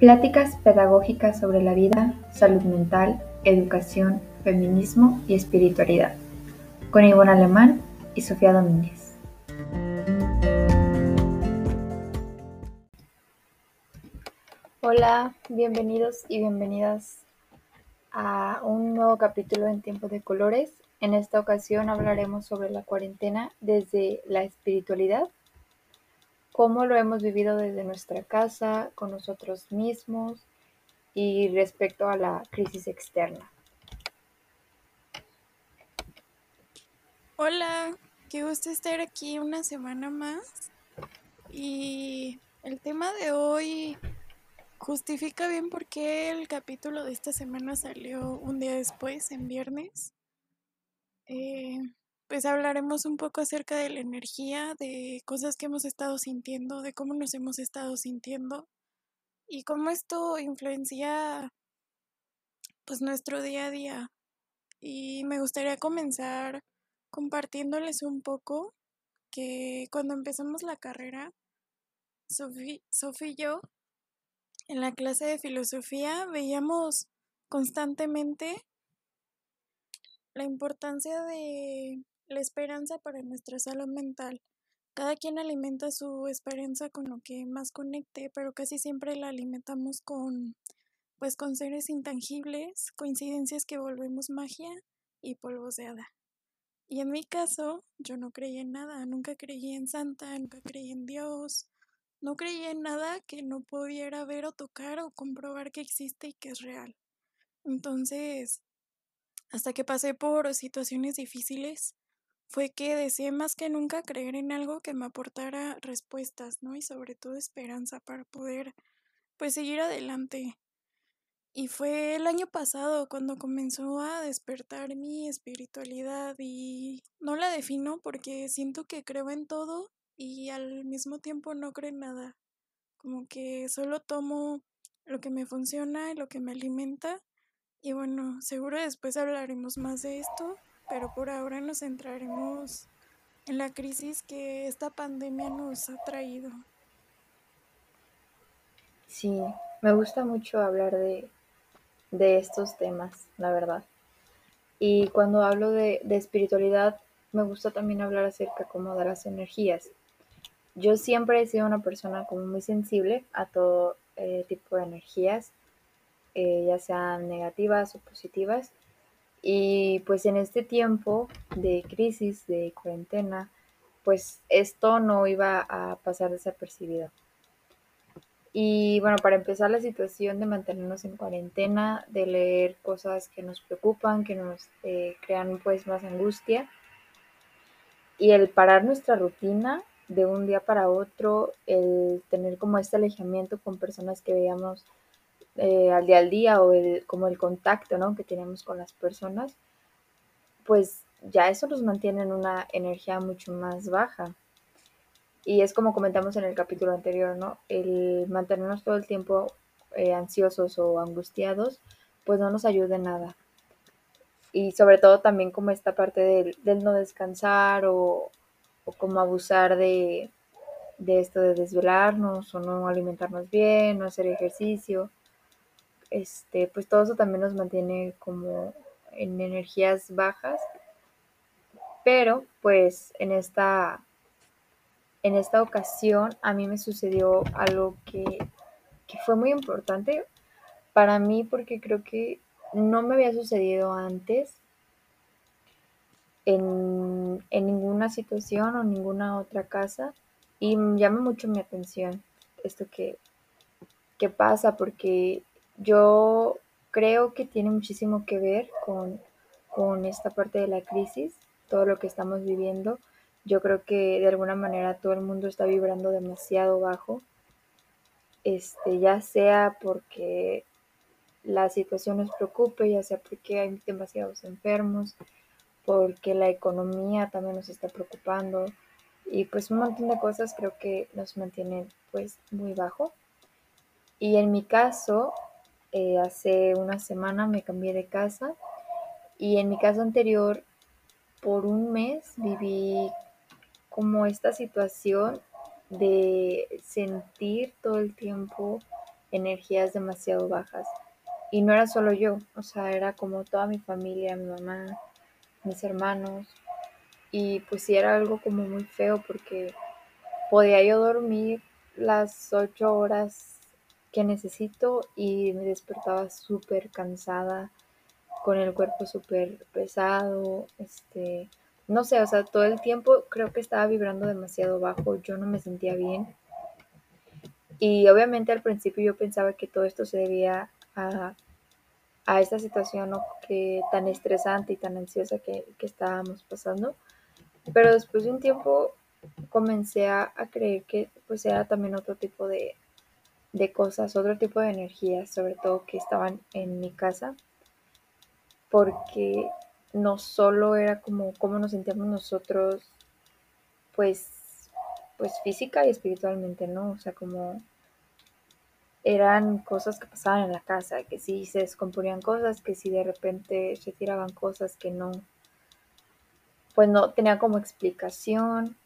Pláticas pedagógicas sobre la vida, salud mental, educación, feminismo y espiritualidad, con Ivonne Alemán y Sofía Domínguez. Hola, bienvenidos y bienvenidas a un nuevo capítulo en Tiempo de Colores. En esta ocasión hablaremos sobre la cuarentena desde la espiritualidad cómo lo hemos vivido desde nuestra casa, con nosotros mismos y respecto a la crisis externa. Hola, qué gusto estar aquí una semana más. Y el tema de hoy justifica bien por qué el capítulo de esta semana salió un día después, en viernes. Eh, pues hablaremos un poco acerca de la energía, de cosas que hemos estado sintiendo, de cómo nos hemos estado sintiendo y cómo esto influencia pues nuestro día a día. Y me gustaría comenzar compartiéndoles un poco que cuando empezamos la carrera, Sofía y yo, en la clase de filosofía, veíamos constantemente la importancia de la esperanza para nuestra salud mental. Cada quien alimenta su esperanza con lo que más conecte, pero casi siempre la alimentamos con pues con seres intangibles, coincidencias que volvemos magia y polvos de hada. Y en mi caso, yo no creí en nada, nunca creí en Santa, nunca creí en Dios, no creí en nada que no pudiera ver o tocar o comprobar que existe y que es real. Entonces, hasta que pasé por situaciones difíciles, fue que deseé más que nunca creer en algo que me aportara respuestas, ¿no? Y sobre todo esperanza para poder, pues, seguir adelante. Y fue el año pasado cuando comenzó a despertar mi espiritualidad y no la defino porque siento que creo en todo y al mismo tiempo no creo en nada. Como que solo tomo lo que me funciona y lo que me alimenta. Y bueno, seguro después hablaremos más de esto pero por ahora nos centraremos en la crisis que esta pandemia nos ha traído. Sí, me gusta mucho hablar de, de estos temas, la verdad. Y cuando hablo de, de, espiritualidad, me gusta también hablar acerca como de las energías. Yo siempre he sido una persona como muy sensible a todo eh, tipo de energías, eh, ya sean negativas o positivas. Y pues en este tiempo de crisis, de cuarentena, pues esto no iba a pasar desapercibido. Y bueno, para empezar la situación de mantenernos en cuarentena, de leer cosas que nos preocupan, que nos eh, crean pues más angustia, y el parar nuestra rutina de un día para otro, el tener como este alejamiento con personas que veíamos eh, al día al día o el, como el contacto ¿no? que tenemos con las personas, pues ya eso nos mantiene en una energía mucho más baja. Y es como comentamos en el capítulo anterior, ¿no? El mantenernos todo el tiempo eh, ansiosos o angustiados, pues no nos ayuda en nada. Y sobre todo también como esta parte del, del no descansar o, o como abusar de, de esto de desvelarnos o no alimentarnos bien, no hacer ejercicio este, pues todo eso también nos mantiene como en energías bajas. Pero pues en esta, en esta ocasión a mí me sucedió algo que, que fue muy importante para mí porque creo que no me había sucedido antes en, en, ninguna situación o ninguna otra casa y llama mucho mi atención esto que, que pasa porque yo creo que tiene muchísimo que ver con, esta parte de la crisis, todo lo que estamos viviendo. Yo creo que de alguna manera todo el mundo está vibrando demasiado bajo, este, ya sea porque la situación nos preocupe, ya sea porque hay demasiados enfermos, porque la economía también nos está preocupando y pues un montón de cosas creo que nos mantienen pues muy bajo. Y en mi caso, eh, hace una semana me cambié de casa y en mi casa anterior por un mes viví como esta situación de sentir todo el tiempo energías demasiado bajas. Y no era solo yo, o sea, era como toda mi familia, mi mamá, mis hermanos. Y pues sí era algo como muy feo porque podía yo dormir las ocho horas que necesito y me despertaba súper cansada, con el cuerpo súper pesado, este, no sé, o sea, todo el tiempo creo que estaba vibrando demasiado bajo, yo no me sentía bien. Y obviamente al principio yo pensaba que todo esto se debía a, a esta situación que, tan estresante y tan ansiosa que, estábamos pasando. Pero después de un tiempo comencé a, a creer que pues era también otro tipo de, de cosas, otro tipo de energías, sobre todo que estaban en mi casa, porque no solo era como cómo nos sentíamos nosotros, pues, pues física y espiritualmente, ¿no? O sea, como eran cosas que pasaban en la casa, que si se descomponían cosas, que si de repente se tiraban cosas que no, pues no tenía como explicación.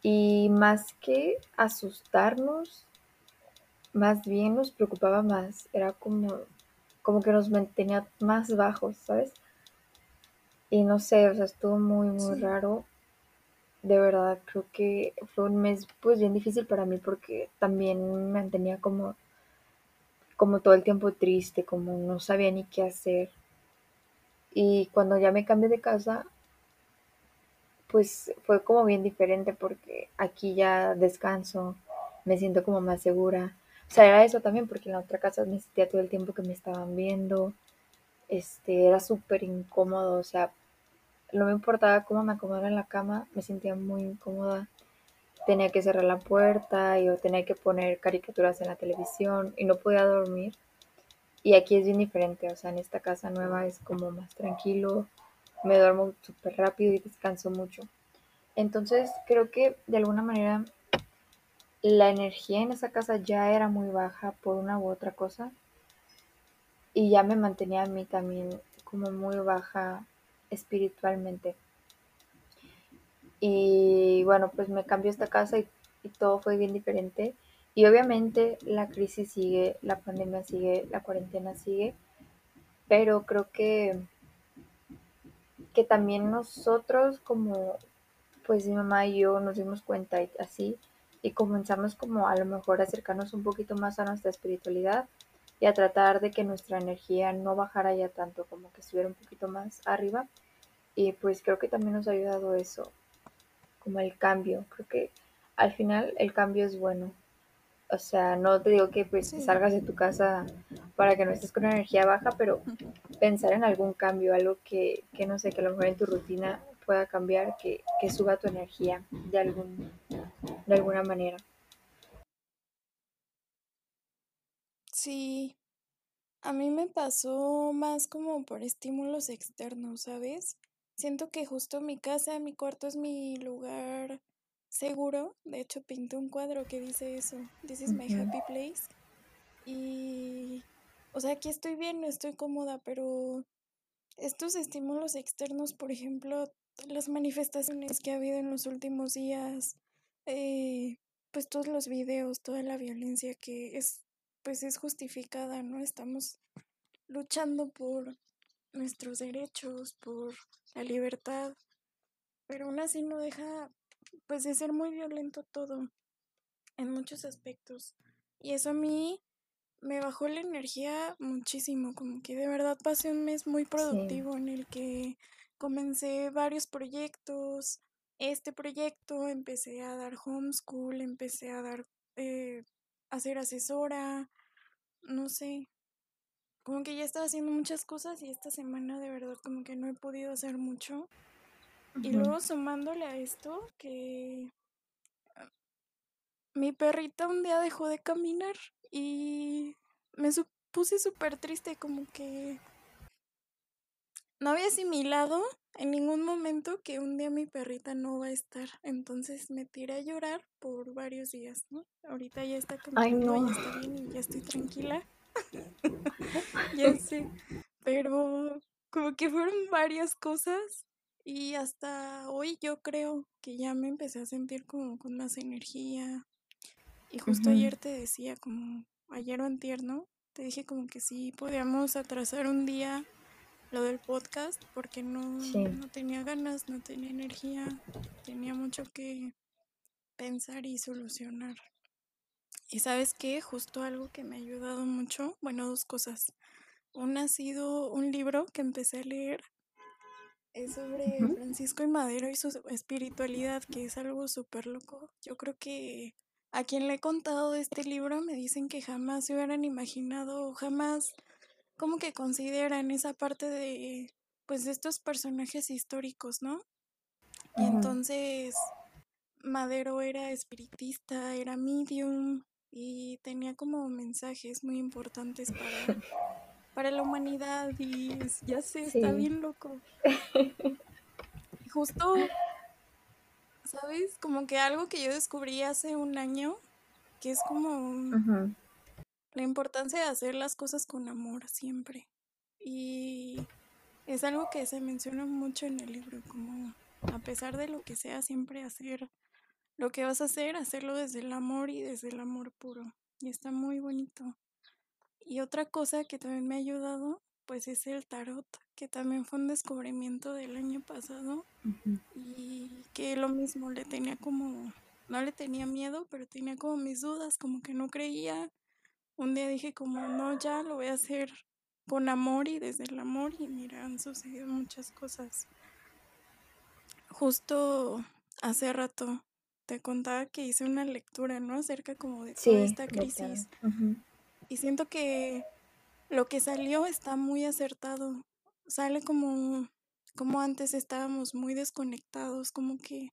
Y más que asustarnos, más bien nos preocupaba más, era como, como que nos mantenía más bajos, ¿sabes? Y no sé, o sea, estuvo muy, muy Sí. raro. De verdad, creo que fue un mes pues bien difícil para mí porque también me mantenía como, como todo el tiempo triste, como no sabía ni qué hacer. Y cuando ya me cambié de casa, pues fue como bien diferente porque aquí ya descanso, me siento como más segura. O sea, era eso también porque en la otra casa me sentía todo el tiempo que me estaban viendo. Este, era súper incómodo, o sea, no me importaba cómo me acomodara en la cama, me sentía muy incómoda. Tenía que cerrar la puerta, yo tenía que poner caricaturas en la televisión y no podía dormir. Y aquí es bien diferente, o sea, en esta casa nueva es como más tranquilo, me duermo súper rápido y descanso mucho. Entonces creo que de alguna manera la energía en esa casa ya era muy baja por una u otra cosa y ya me mantenía a mí también como muy baja espiritualmente. Y bueno, pues me cambió esta casa y, todo fue bien diferente. Y obviamente la crisis sigue, la pandemia sigue, la cuarentena sigue, pero creo que, que también nosotros como, pues mi mamá y yo nos dimos cuenta así, y comenzamos como a lo mejor a acercarnos un poquito más a nuestra espiritualidad y a tratar de que nuestra energía no bajara ya tanto, como que estuviera un poquito más arriba. Y pues creo que también nos ha ayudado eso, como el cambio. Creo que al final el cambio es bueno. O sea, no te digo que pues salgas de tu casa para que no estés con energía baja, pero pensar en algún cambio, algo que, que no sé, que a lo mejor en tu rutina pueda cambiar, que, que suba tu energía de, algún, de alguna manera. Sí, a mí me pasó más como por estímulos externos, ¿sabes? Siento que justo mi casa, mi cuarto es mi lugar seguro. De hecho, pinté un cuadro que dice eso. This is my happy place. Y, o sea, aquí estoy bien, no estoy cómoda, pero estos estímulos externos, por ejemplo, las manifestaciones que ha habido en los últimos días, eh, pues todos los videos, toda la violencia que es, pues es justificada, ¿no? Estamos luchando por nuestros derechos, por la libertad, pero aún así no deja, pues, de ser muy violento todo, en muchos aspectos. Y eso a mí me bajó la energía muchísimo, como que de verdad pasé un mes muy Sí, productivo en el que comencé varios proyectos. Este proyecto empecé a dar homeschool, empecé a dar, eh, a ser asesora, no sé, como que ya estaba haciendo muchas cosas y esta semana de verdad como que no he podido hacer mucho. Y luego sumándole a esto que mi perrita un día dejó de caminar y me puse súper triste, como que no había asimilado en ningún momento que un día mi perrita no va a estar. Entonces me tiré a llorar por varios días, ¿no? Ahorita ya está Ay, caminando, no. ya está bien y ya estoy tranquila, ya sé. Pero como que fueron varias cosas y hasta hoy yo creo que ya me empecé a sentir como con más energía. Y justo ayer te decía como, ayer o antier, ¿no? Te dije como que sí podíamos atrasar un día lo del podcast porque no, no tenía ganas, no tenía energía, tenía mucho que pensar y solucionar. Y sabes qué, justo algo que me ha ayudado mucho, bueno, dos cosas. Una ha sido un libro que empecé a leer, es sobre Francisco y Madero y su espiritualidad, que es algo súper loco. Yo creo que a quien le he contado de este libro me dicen que jamás se hubieran imaginado, jamás como que consideran esa parte de, pues, de estos personajes históricos, ¿no? Y entonces Madero era espiritista, era medium y tenía como mensajes muy importantes para, para la humanidad y ya sé, está bien loco. Y justo, ¿sabes? Como que algo que yo descubrí hace un año, que es como la importancia de hacer las cosas con amor siempre. Y es algo que se menciona mucho en el libro, como a pesar de lo que sea, siempre hacer lo que vas a hacer, hacerlo desde el amor y desde el amor puro. Y está muy bonito. Y otra cosa que también me ha ayudado, pues es el tarot, que también fue un descubrimiento del año pasado. Y que lo mismo, le tenía como, no le tenía miedo, pero tenía como mis dudas, como que no creía. Un día dije como, no, ya lo voy a hacer con amor y desde el amor. Y mira, han sucedido muchas cosas. Justo hace rato te contaba que hice una lectura, ¿no? Acerca como de toda esta crisis. Y siento que lo que salió está muy acertado. Sale como, como antes estábamos muy desconectados, como que,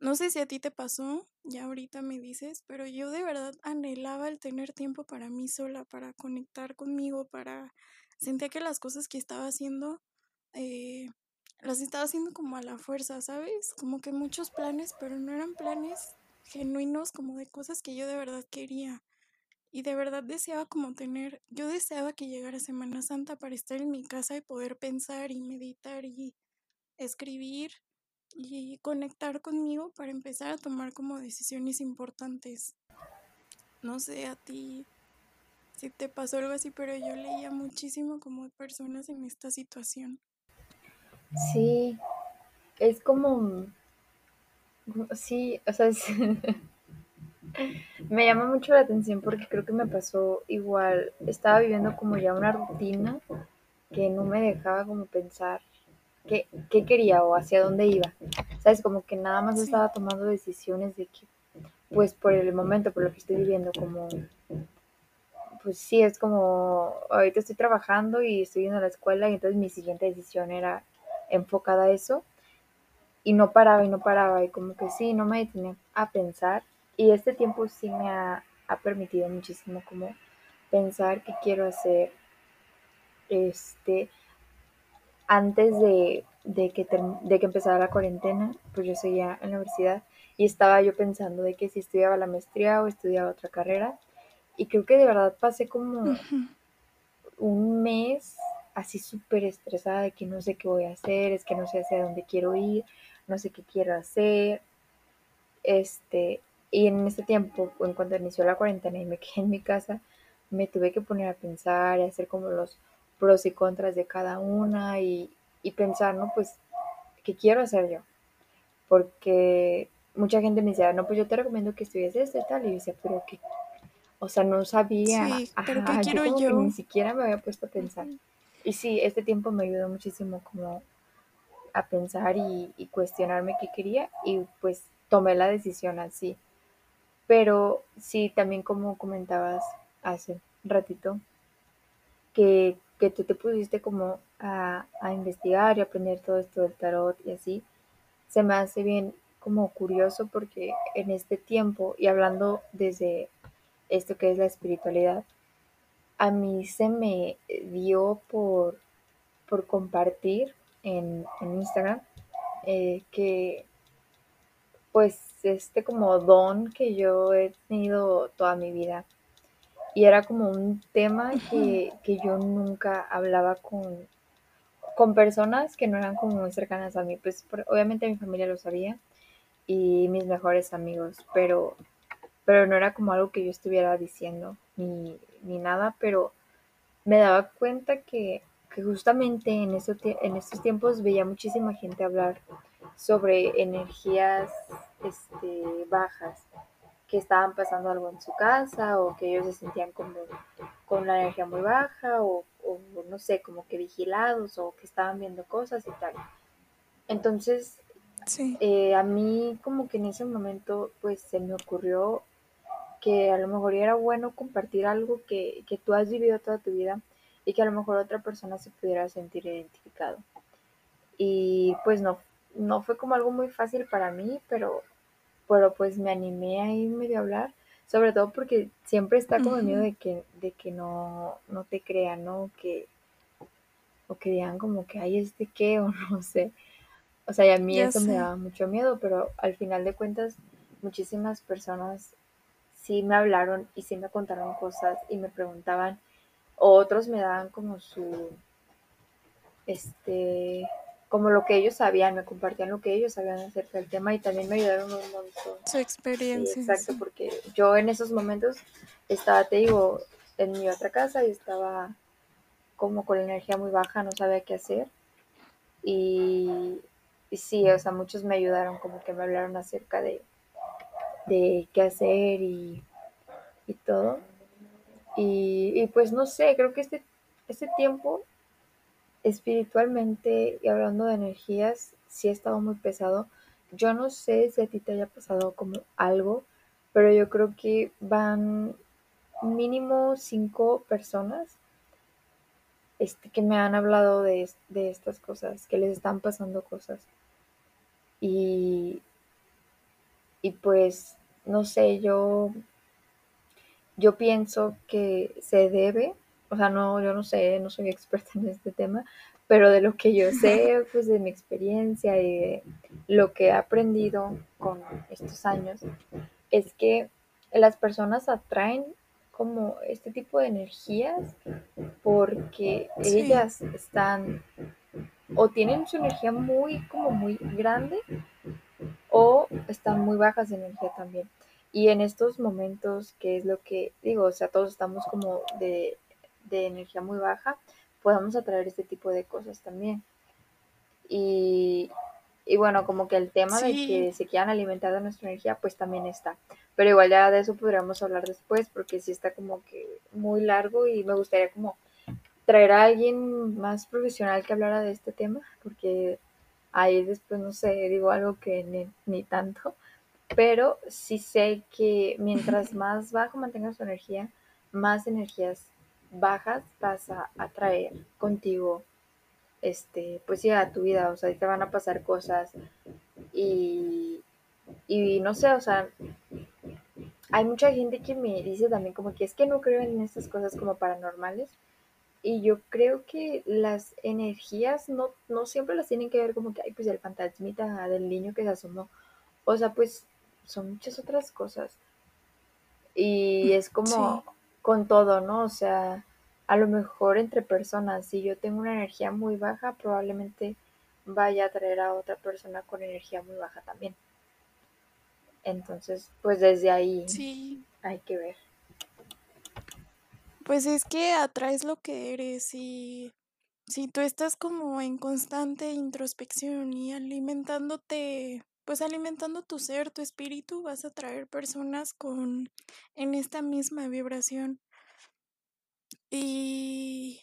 no sé si a ti te pasó, ya ahorita me dices, pero yo de verdad anhelaba el tener tiempo para mí sola, para conectar conmigo, para... Sentía que las cosas que estaba haciendo eh, las estaba haciendo como a la fuerza, ¿sabes? Como que muchos planes, pero no eran planes genuinos como de cosas que yo de verdad quería. Y de verdad deseaba como tener, yo deseaba que llegara Semana Santa para estar en mi casa y poder pensar y meditar y escribir y conectar conmigo para empezar a tomar como decisiones importantes. No sé a ti si te pasó algo así, pero yo leía muchísimo como personas en esta situación. Sí, es como, sí, o sea, me llama mucho la atención porque creo que me pasó igual, estaba viviendo como ya una rutina que no me dejaba como pensar qué, qué quería o hacia dónde iba, sabes, como que nada más estaba tomando decisiones de que, pues por el momento, por lo que estoy viviendo, como, pues sí, es como, ahorita estoy trabajando y estoy yendo a la escuela y entonces mi siguiente decisión era enfocada a eso. Y no paraba y no paraba y como que sí, no me detenía a pensar y este tiempo sí me ha, permitido muchísimo como pensar qué quiero hacer este antes de, que, de que empezara la cuarentena, pues yo seguía en la universidad y estaba yo pensando de que si estudiaba la maestría o estudiaba otra carrera y creo que de verdad pasé como un mes así súper estresada de que no sé qué voy a hacer, es que no sé hacia dónde quiero ir, no sé qué quiero hacer. Este, y en este tiempo, en cuanto inició la cuarentena y me quedé en mi casa, me tuve que poner a pensar y hacer como los pros y contras de cada una y, y pensar, ¿no? Pues, ¿qué quiero hacer yo? Porque mucha gente me decía, no, pues yo te recomiendo que estudies esto y tal. Y yo decía, pero que, o sea, no sabía. Sí, pero ¿qué quiero yo? Que ni siquiera me había puesto a pensar. Y sí, este tiempo me ayudó muchísimo como a pensar y, cuestionarme qué quería y pues tomé la decisión así. Pero sí, también como comentabas hace ratito, que, que tú te pusiste como a, a, investigar y aprender todo esto del tarot y así, se me hace bien como curioso porque en este tiempo y hablando desde esto que es la espiritualidad, a mí se me dio por, por compartir en, Instagram eh, que pues este como don que yo he tenido toda mi vida. Y era como un tema que, yo nunca hablaba con, con personas que no eran como muy cercanas a mí, pues obviamente mi familia lo sabía y mis mejores amigos, pero, pero no era como algo que yo estuviera diciendo ni, ni nada, pero me daba cuenta que, que justamente en, eso, en estos tiempos veía muchísima gente hablar sobre energías este, bajas, que estaban pasando algo en su casa o que ellos se sentían como con la energía muy baja o, o no sé, como que vigilados o que estaban viendo cosas y tal. Entonces, Sí. eh, a mí como que en ese momento pues se me ocurrió que a lo mejor era bueno compartir algo que, que tú has vivido toda tu vida y que a lo mejor otra persona se pudiera sentir identificado. Y pues no, no fue como algo muy fácil para mí, pero, pero pues me animé ahí medio a hablar, sobre todo porque siempre está como el miedo de que, de que no, no te crean, ¿no? Que, o que digan como que, ay, ¿este qué? O no sé. O sea, y a mí Ya eso me daba mucho miedo, pero al final de cuentas, muchísimas personas sí me hablaron y sí me contaron cosas y me preguntaban, o otros me daban como su, este, como lo que ellos sabían, me compartían lo que ellos sabían acerca del tema y también me ayudaron un montón. Su Sí, experiencia, exacto, sí. porque yo en esos momentos estaba, te digo, en mi otra casa y estaba como con la energía muy baja, no sabía qué hacer y, y sí, o sea, muchos me ayudaron, como que me hablaron acerca de, de qué hacer y, y todo. Y, y, pues no sé, creo que este, este tiempo espiritualmente y hablando de energías, sí ha estado muy pesado. Yo no sé si a ti te haya pasado como algo, pero yo creo que van mínimo cinco personas este, que me han hablado de, de estas cosas, que les están pasando cosas. Y, y pues, no sé, yo yo pienso que se debe, o sea, no, yo no sé, no soy experta en este tema, pero de lo que yo sé, pues de mi experiencia y de lo que he aprendido con estos años, es que las personas atraen como este tipo de energías porque Sí, ellas están o tienen su energía muy como muy grande o están muy bajas de energía también. Y en estos momentos, que es lo que digo, o sea, todos estamos como de, de energía muy baja, podemos atraer este tipo de cosas también. Y, y bueno, como que el tema de que se quieran alimentar de nuestra energía, pues también está. Pero igual ya de eso podríamos hablar después, porque sí está como que muy largo y me gustaría como traer a alguien más profesional que hablara de este tema, porque ahí después, no sé, digo algo que ni, ni tanto pero sí sé que mientras más bajo mantengas tu energía, más energías bajas vas a atraer contigo, este, pues sí, a tu vida, o sea, te van a pasar cosas y, y no sé, o sea, hay mucha gente que me dice también como que es que no creo en estas cosas como paranormales y yo creo que las energías no, no siempre las tienen que ver como que, ay, pues el fantasmita del niño que se asomó, o sea, pues son muchas otras cosas. Y es como. Con todo, ¿no? O sea, a lo mejor entre personas, si yo tengo una energía muy baja, probablemente vaya a traer a otra persona con energía muy baja también. Entonces, pues desde ahí Sí, hay que ver. pues es que atraes lo que eres y si tú estás como en constante introspección y alimentándote, pues alimentando tu ser, tu espíritu, vas a atraer personas con en esta misma vibración. Y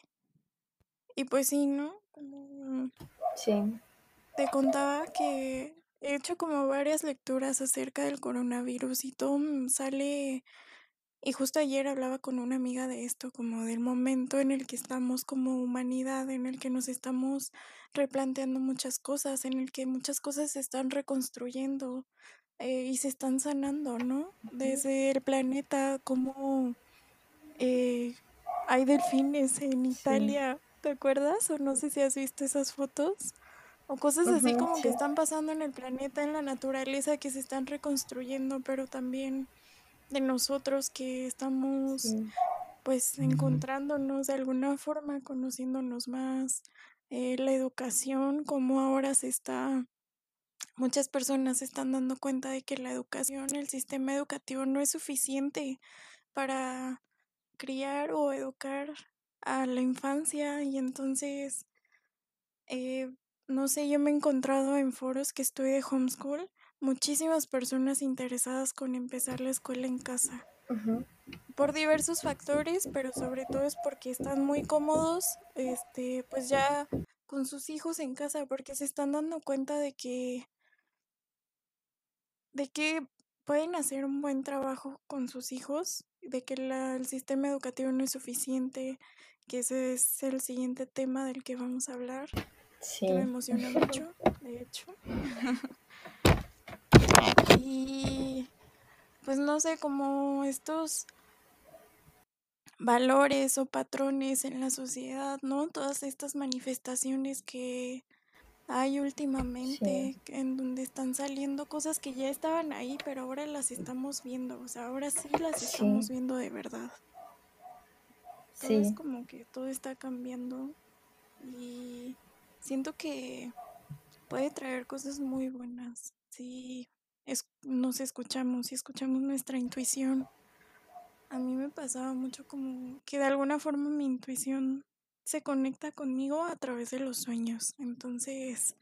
y pues sí, ¿no? Sí. te contaba que he hecho como varias lecturas acerca del coronavirus y todo sale Y justo ayer hablaba con una amiga de esto, como del momento en el que estamos como humanidad, en el que nos estamos replanteando muchas cosas, en el que muchas cosas se están reconstruyendo eh, y se están sanando, ¿no? Desde el planeta, como eh, hay delfines en Sí. Italia, ¿te acuerdas? O no sé si has visto esas fotos. O cosas así como que están pasando en el planeta, en la naturaleza, que se están reconstruyendo, pero también de nosotros que estamos Sí. pues encontrándonos de alguna forma, conociéndonos más, eh, la educación, como ahora se está, muchas personas se están dando cuenta de que la educación, el sistema educativo no es suficiente para criar o educar a la infancia y entonces, eh, no sé, yo me he encontrado en foros que estoy de homeschool, muchísimas personas interesadas con empezar la escuela en casa. Por diversos factores, pero sobre todo es porque están muy cómodos, este, pues ya con sus hijos en casa, porque se están dando cuenta de que de que pueden hacer un buen trabajo con sus hijos, de que el sistema educativo no es suficiente, que ese es el siguiente tema del que vamos a hablar. Sí. me emociona mucho, de hecho. y pues no sé, como estos valores o patrones en la sociedad, ¿no? Todas estas manifestaciones que hay últimamente en donde están saliendo cosas que ya estaban ahí, pero ahora las estamos viendo, o sea, ahora sí las estamos viendo de verdad. Sí. es como que todo está cambiando y siento que puede traer cosas muy buenas nos escuchamos, si escuchamos nuestra intuición. A mí me pasaba mucho como que de alguna forma mi intuición se conecta conmigo a través de los sueños. Entonces,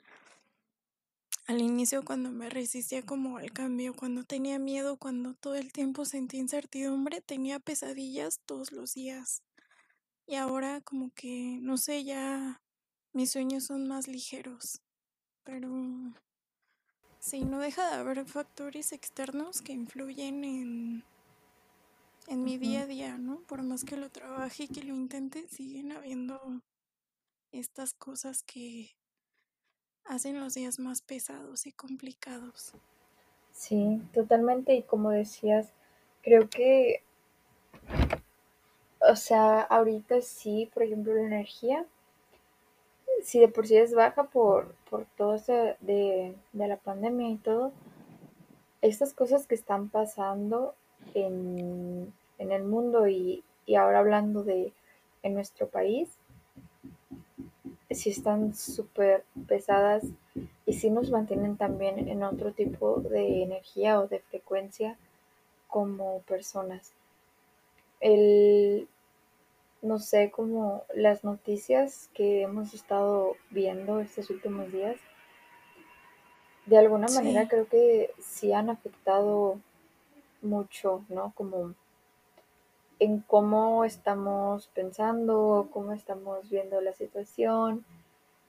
al inicio cuando me resistía como al cambio, cuando tenía miedo, cuando todo el tiempo sentí incertidumbre, tenía pesadillas todos los días. Y ahora como que, no sé, ya mis sueños son más ligeros. Pero sí, no deja de haber factores externos que influyen en en mi día a día, ¿no? Por más que lo trabaje y que lo intente, siguen habiendo estas cosas que hacen los días más pesados y complicados. Sí, totalmente. Y como decías, creo que, o sea, ahorita sí, por ejemplo, la energía, si de por sí es baja por, por todo esto de, de la pandemia y todo, estas cosas que están pasando en, el mundo y, ahora hablando de en nuestro país, si están súper pesadas y si nos mantienen también en otro tipo de energía o de frecuencia como personas. El, no sé, como las noticias que hemos estado viendo estos últimos días, de alguna manera creo que sí han afectado mucho, ¿no? Como en cómo estamos pensando, cómo estamos viendo la situación,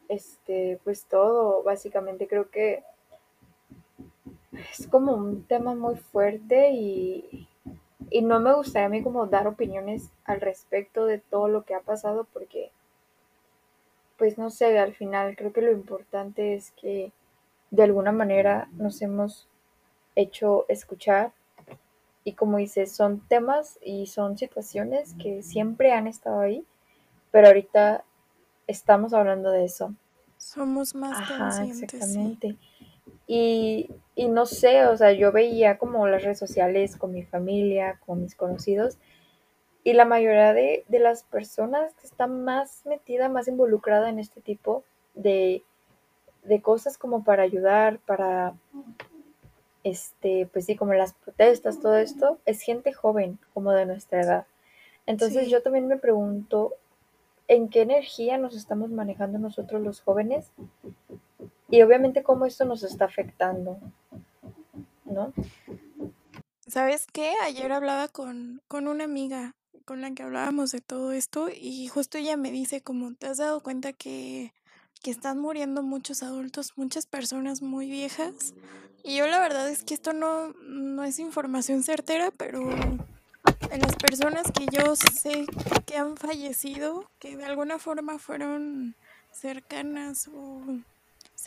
este, pues todo, básicamente creo que es como un tema muy fuerte y, y no me gustaría a mí como dar opiniones al respecto de todo lo que ha pasado porque, pues no sé, al final creo que lo importante es que de alguna manera nos hemos hecho escuchar y como dices, son temas y son situaciones que siempre han estado ahí, pero ahorita estamos hablando de eso. Somos más Ajá, Exactamente. Y, y no sé, o sea, yo veía como las redes sociales con mi familia, con mis conocidos, y la mayoría de, de las personas que están más metida, más involucrada en este tipo de, de cosas como para ayudar, para este, pues sí, como las protestas, todo esto, es gente joven, como de nuestra edad. Entonces yo también me pregunto, ¿en qué energía nos estamos manejando nosotros los jóvenes? Y obviamente cómo esto nos está afectando, ¿no? ¿Sabes qué? Ayer hablaba con, con una amiga con la que hablábamos de todo esto y justo ella me dice como, ¿te has dado cuenta que que están muriendo muchos adultos, muchas personas muy viejas. Y yo la verdad es que esto no, no es información certera, pero en las personas que yo sé que han fallecido, que de alguna forma fueron cercanas o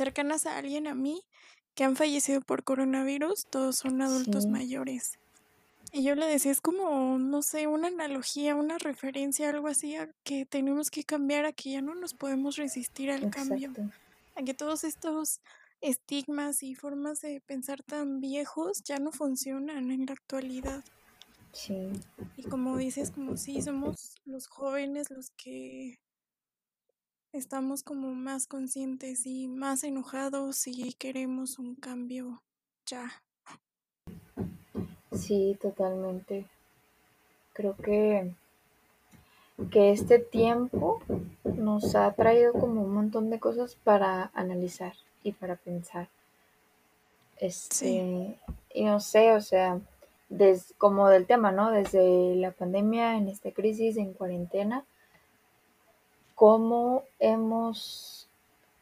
cercanas a alguien a mí, que han fallecido por coronavirus, todos son adultos mayores. Y yo le decía, es como, no sé, una analogía, una referencia, algo así, a que tenemos que cambiar, a que ya no nos podemos resistir al cambio, a que todos estos estigmas y formas de pensar tan viejos ya no funcionan en la actualidad. Sí. Y como dices, como si somos los jóvenes los que estamos como más conscientes y más enojados y queremos un cambio ya. Sí, totalmente. Creo que que este tiempo nos ha traído como un montón de cosas para analizar y para pensar. Este, y no sé, o sea, des, como del tema, ¿no? Desde la pandemia, en esta crisis, en cuarentena, cómo hemos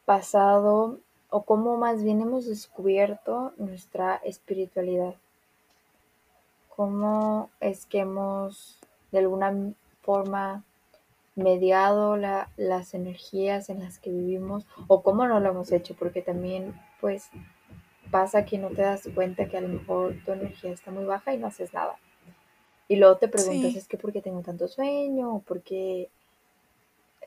pasado o cómo más bien hemos descubierto nuestra espiritualidad. Cómo es que hemos de alguna forma mediado la, las energías en las que vivimos o cómo no lo hemos hecho, porque también pues pasa que no te das cuenta que a lo mejor tu energía está muy baja y no haces nada. Y luego te preguntas, es que por qué tengo tanto sueño, o por qué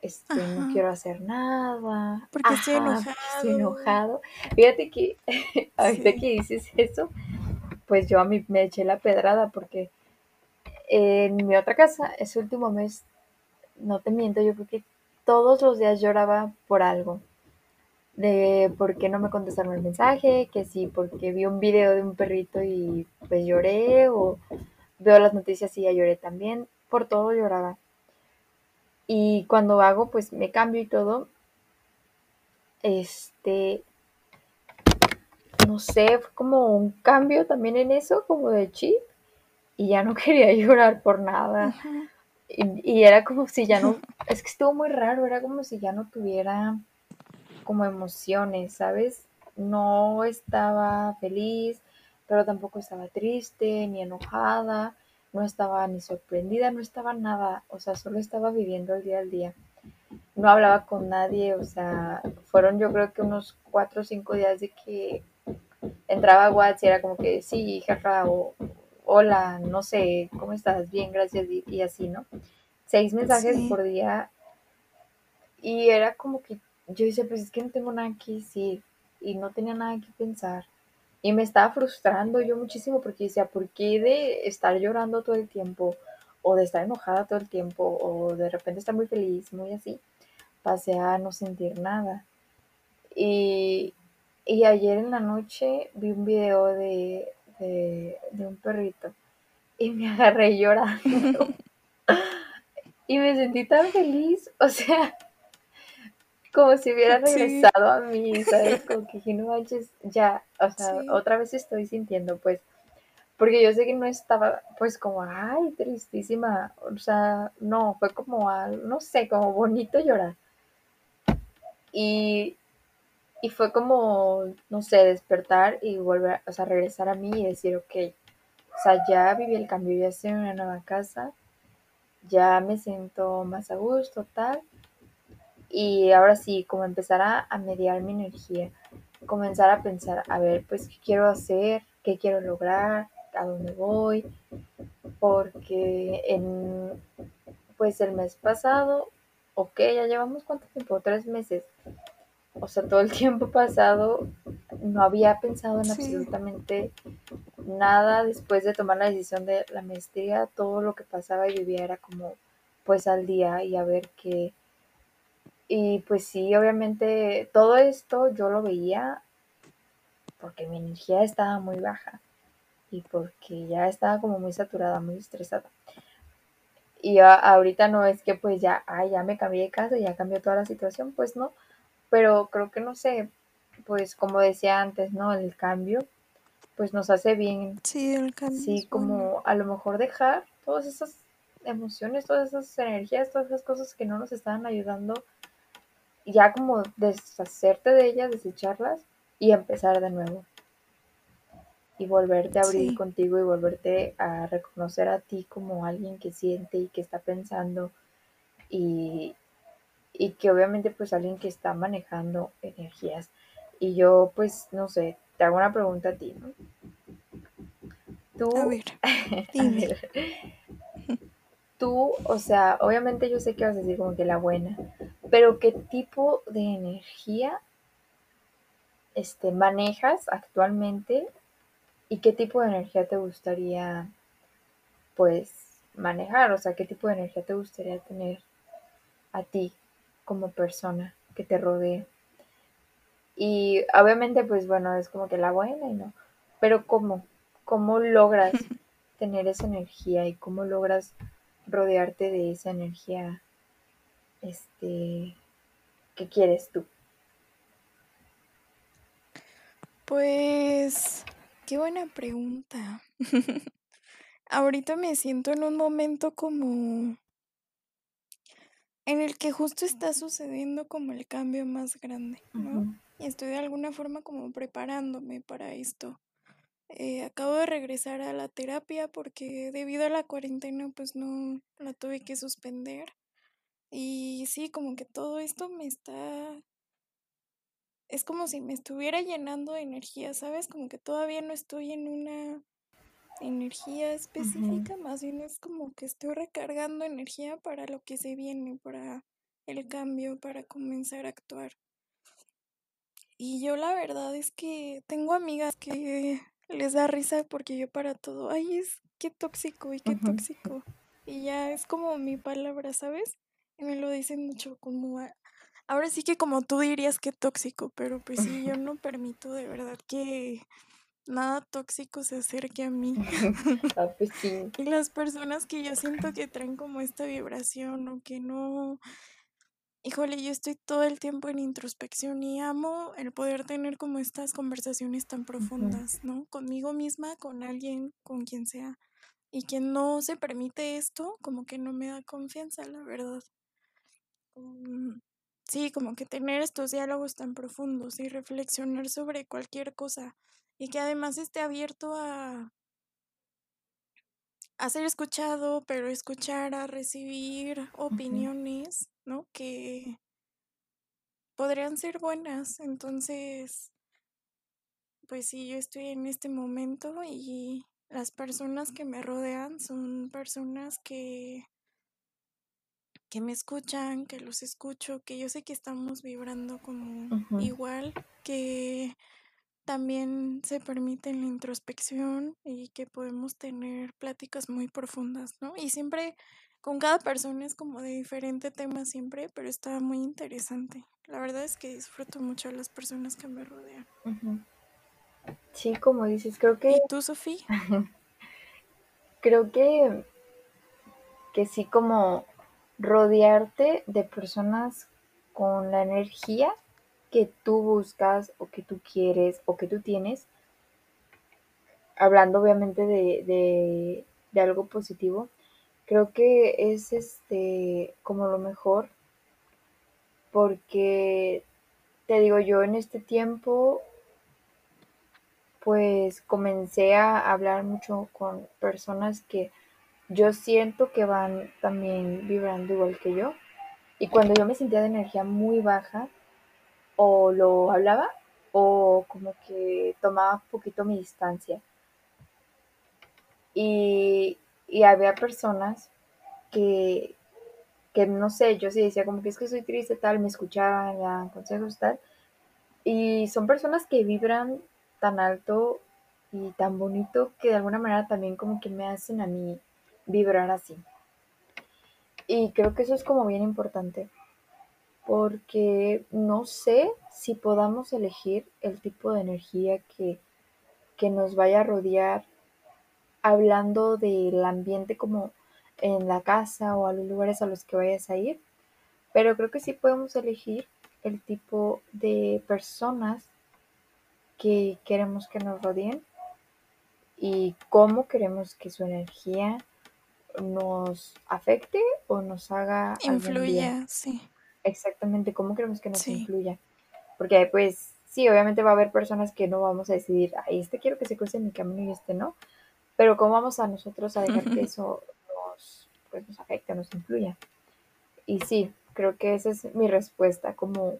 este, no quiero hacer nada, porque estoy enojado. Estoy enojado. Fíjate que ahorita que dices eso, pues yo a mí me eché la pedrada porque en mi otra casa, ese último mes, no te miento, yo creo que todos los días lloraba por algo de por qué no me contestaron el mensaje, que sí, porque vi un video de un perrito y pues lloré, o veo las noticias y ya lloré también, por todo lloraba. Y cuando hago, pues me cambio y todo, este, no sé, fue como un cambio también en eso, como de chip, y ya no quería llorar por nada. y, y, era como si ya no, es que estuvo muy raro, era como si ya no tuviera como emociones, ¿sabes? No estaba feliz, pero tampoco estaba triste ni enojada, no estaba ni sorprendida, no estaba nada, o sea, solo estaba viviendo el día al día. No hablaba con nadie, o sea, fueron yo creo que unos cuatro o cinco días de que entraba a WhatsApp y era como que sí, jaja, o hola, no sé, ¿cómo estás? Bien, gracias, y, así, ¿no? Seis mensajes por día y era como que yo decía, pues es que no tengo nada que decir y no tenía nada que pensar. Y me estaba frustrando yo muchísimo porque decía, ¿por qué de estar llorando todo el tiempo o de estar enojada todo el tiempo o de repente estar muy feliz, muy así? Pasé a no sentir nada. Y, y ayer en la noche vi un video de, de, de un perrito y me agarré llorando. y me sentí tan feliz, o sea, como si hubiera regresado a mí, ¿sabes? Como que no manches, ya, o sea, otra vez estoy sintiendo, pues, porque yo sé que no estaba, pues, como, ay, tristísima, o sea, no, fue como, no sé, como bonito llorar. Y, y fue como, no sé, despertar y volver, o sea, regresar a mí y decir, ok, o sea, ya viví el cambio, ya estoy en una nueva casa, ya me siento más a gusto, tal y ahora sí, como empezar a, mediar mi energía, comenzar a pensar, a ver, pues, ¿qué quiero hacer? ¿Qué quiero lograr? ¿A dónde voy? Porque en, pues, el mes pasado, ok, ya llevamos cuánto tiempo, tres meses. O sea, todo el tiempo pasado no había pensado en absolutamente nada después de tomar la decisión de la maestría, todo lo que pasaba y vivía era como pues al día y a ver qué, y pues sí, obviamente todo esto yo lo veía porque mi energía estaba muy baja y porque ya estaba como muy saturada, muy estresada. Y ahorita no es que pues ya, ay, ya me cambié de casa, ya cambió toda la situación, pues no, pero creo que no sé, pues como decía antes, ¿no? El cambio, pues nos hace bien. Sí, el cambio. Sí, como a lo mejor dejar todas esas emociones, todas esas energías, todas esas cosas que no nos estaban ayudando ya como deshacerte de ellas, desecharlas y empezar de nuevo. Y volverte a abrir contigo y volverte a reconocer a ti como alguien que siente y que está pensando y, y que obviamente pues alguien que está manejando energías. Y yo pues no sé, te hago una pregunta a ti, ¿no? Tú, a ver, tú, o sea, obviamente yo sé que vas a decir como que la buena, pero ¿qué tipo de energía este, manejas actualmente y qué tipo de energía te gustaría pues manejar? O sea, ¿qué tipo de energía te gustaría tener a ti como persona que te rodee? Y obviamente pues bueno, es como que la buena y no, pero ¿cómo? ¿Cómo logras tener esa energía y cómo logras rodearte de esa energía este que quieres tú? Pues qué buena pregunta. Ahorita me siento en un momento como en el que justo está sucediendo como el cambio más grande, ¿no? Y estoy de alguna forma como preparándome para esto. Eh, acabo de regresar a la terapia porque debido a la cuarentena pues no la tuve que suspender. Y sí, como que todo esto me está... Es como si me estuviera llenando de energía, ¿sabes? Como que todavía no estoy en una energía específica, más bien es como que estoy recargando energía para lo que se viene, para el cambio, para comenzar a actuar. Y yo la verdad es que tengo amigas que les da risa porque yo para todo, ay, es qué tóxico y qué tóxico. Y ya es como mi palabra, ¿sabes? Me lo dicen mucho como, ahora sí que como tú dirías que tóxico, pero pues sí, yo no permito de verdad que nada tóxico se acerque a mí. Ah, pues y las personas que yo siento que traen como esta vibración o que no... Híjole, yo estoy todo el tiempo en introspección y amo el poder tener como estas conversaciones tan profundas, ¿no? Conmigo misma, con alguien, con quien sea. Y quien no se permite esto, como que no me da confianza, la verdad. Sí, como que tener estos diálogos tan profundos y reflexionar sobre cualquier cosa y que además esté abierto a, a ser escuchado, pero escuchar, a recibir opiniones, ¿no? Que podrían ser buenas. Entonces, pues sí, yo estoy en este momento y las personas que me rodean son personas que que me escuchan, que los escucho, que yo sé que estamos vibrando como igual, que también se permite la introspección y que podemos tener pláticas muy profundas, ¿no? Y siempre con cada persona es como de diferente tema siempre, pero está muy interesante. La verdad es que disfruto mucho a las personas que me rodean. Sí, como dices, creo que... ¿Y tú, Sofía? creo que, que sí, como rodearte de personas con la energía que tú buscas o que tú quieres o que tú tienes, hablando obviamente de, algo positivo, creo que es este como lo mejor porque te digo yo en este tiempo pues comencé a hablar mucho con personas que yo siento que van también vibrando igual que yo y cuando yo me sentía de energía muy baja o lo hablaba o como que tomaba un poquito mi distancia. Y, había personas que, que, no sé, yo sí decía como que es que soy triste, tal, me escuchaban, me daban consejos, tal. Y son personas que vibran tan alto y tan bonito que de alguna manera también como que me hacen a mí vibrar así. Y creo que eso es como bien importante porque no sé si podamos elegir el tipo de energía que, que nos vaya a rodear hablando del ambiente como en la casa o a los lugares a los que vayas a ir, pero creo que sí podemos elegir el tipo de personas que queremos que nos rodeen y cómo queremos que su energía nos afecte o nos haga influya, sí exactamente cómo queremos que nos incluya. Porque pues sí, obviamente va a haber personas que no vamos a decidir, ahí este quiero que se cruce en mi camino y este no, pero cómo vamos a nosotros a dejar que eso nos, pues, nos afecte, nos influya. Y sí, creo que esa es mi respuesta, como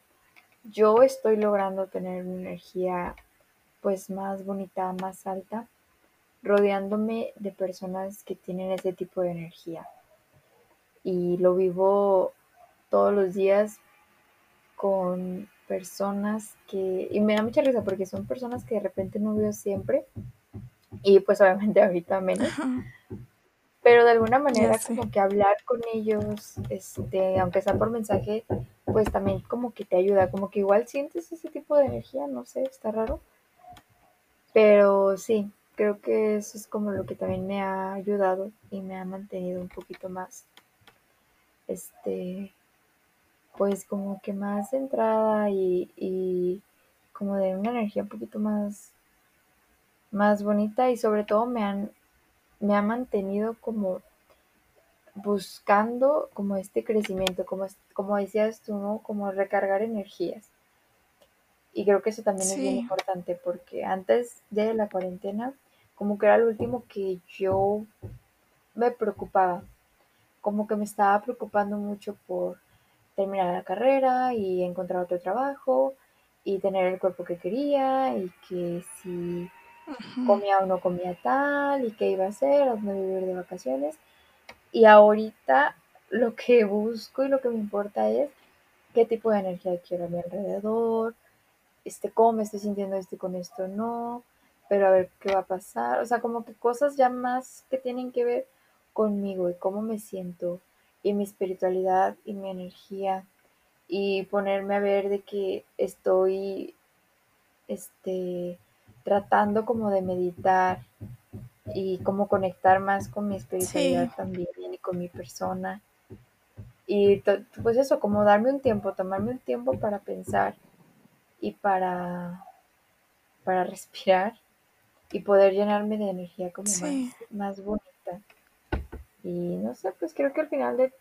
yo estoy logrando tener una energía pues más bonita, más alta, rodeándome de personas que tienen ese tipo de energía. Y lo vivo todos los días con personas que, y me da mucha risa porque son personas que de repente no veo siempre y pues obviamente ahorita menos, pero de alguna manera como que hablar con ellos, este, aunque sea por mensaje, pues también como que te ayuda, como que igual sientes ese tipo de energía, no sé, está raro, pero sí, creo que eso es como lo que también me ha ayudado y me ha mantenido un poquito más, este, pues como que más centrada y, y como de una energía un poquito más, más bonita y sobre todo me han, me ha mantenido como buscando como este crecimiento, como, como decías tú, ¿no? Como recargar energías. Y creo que eso también es bien importante porque antes de la cuarentena, como que era lo último que yo me preocupaba, como que me estaba preocupando mucho por terminar la carrera y encontrar otro trabajo y tener el cuerpo que quería y que si comía o no comía tal y qué iba a hacer, a dónde vivir de vacaciones. Y ahorita lo que busco y lo que me importa es qué tipo de energía quiero a mi alrededor, este, cómo me estoy sintiendo este con esto no, pero a ver qué va a pasar. O sea, como que cosas ya más que tienen que ver conmigo y cómo me siento y mi espiritualidad y mi energía y ponerme a ver de que estoy este tratando como de meditar y como conectar más con mi espiritualidad sí, también y con mi persona. Y pues eso como darme un tiempo tomarme un tiempo para pensar y para para respirar y poder llenarme de energía como más, bonita. Y no sé, pues creo que al final de,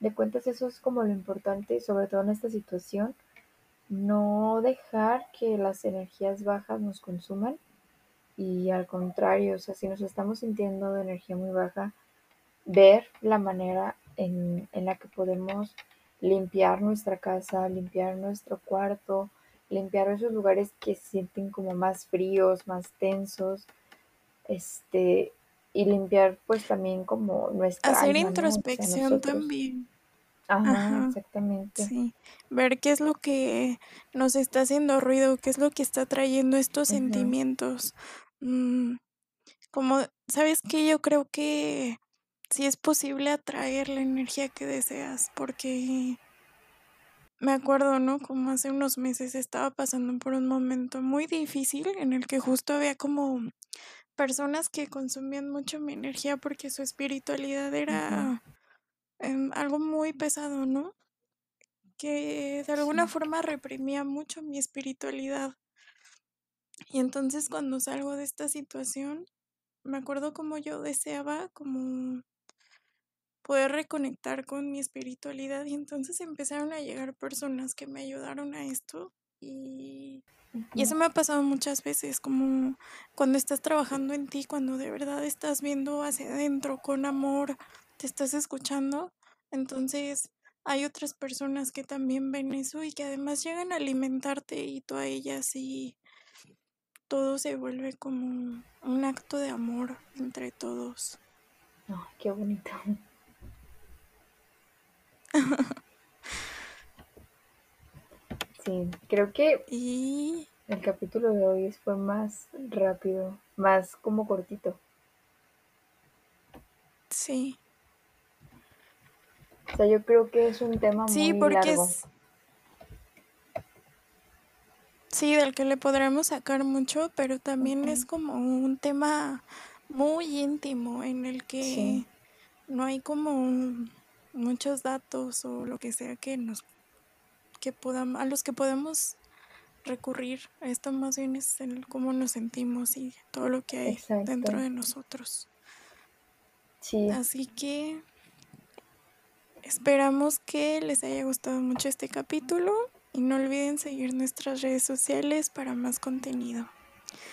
de cuentas eso es como lo importante, sobre todo en esta situación, no dejar que las energías bajas nos consuman y al contrario, o sea, si nos estamos sintiendo de energía muy baja, ver la manera en, en la que podemos limpiar nuestra casa, limpiar nuestro cuarto, limpiar esos lugares que se sienten como más fríos, más tensos, este, y limpiar pues también como nuestra hacer alma, ¿no? O sea, introspección también. Ajá, Ajá, exactamente. sí. Ver qué es lo que nos está haciendo ruido, qué es lo que está trayendo estos sentimientos. Mm, como, ¿sabes qué? Yo creo que sí es posible atraer la energía que deseas, porque me acuerdo, ¿no? Como hace unos meses estaba pasando por un momento muy difícil en el que justo había como personas que consumían mucho mi energía porque su espiritualidad era em, algo muy pesado, ¿no? Que de alguna sí, forma reprimía mucho mi espiritualidad. Y entonces cuando salgo de esta situación, me acuerdo como yo deseaba como poder reconectar con mi espiritualidad y entonces empezaron a llegar personas que me ayudaron a esto y, eso me ha pasado muchas veces, como cuando estás trabajando en ti, cuando de verdad estás viendo hacia adentro con amor, te estás escuchando, entonces hay otras personas que también ven eso y que además llegan a alimentarte y tú a ellas y todo se vuelve como un acto de amor entre todos. Ay, qué bonito. Sí, creo que Y el capítulo de hoy fue más rápido, más como cortito. sí, O sea, yo creo que es un tema sí, muy porque largo. es, sí, del que le podremos sacar mucho, pero también es como un tema muy íntimo en el Sí, que no hay como muchos datos o lo que sea que nos, que podamos, a los que podemos recurrir. Esto más bien es en cómo nos sentimos y todo lo que hay dentro de nosotros. Sí, Así que esperamos que les haya gustado mucho este capítulo y no olviden seguir nuestras redes sociales para más contenido.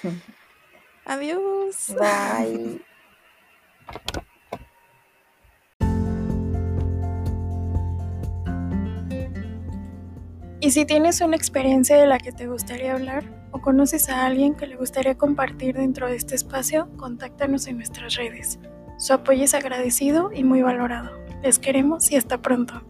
Adiós. bye. Y si tienes una experiencia de la que te gustaría hablar o conoces a alguien que le gustaría compartir dentro de este espacio, contáctanos en nuestras redes. Su apoyo es agradecido y muy valorado. Les queremos y hasta pronto.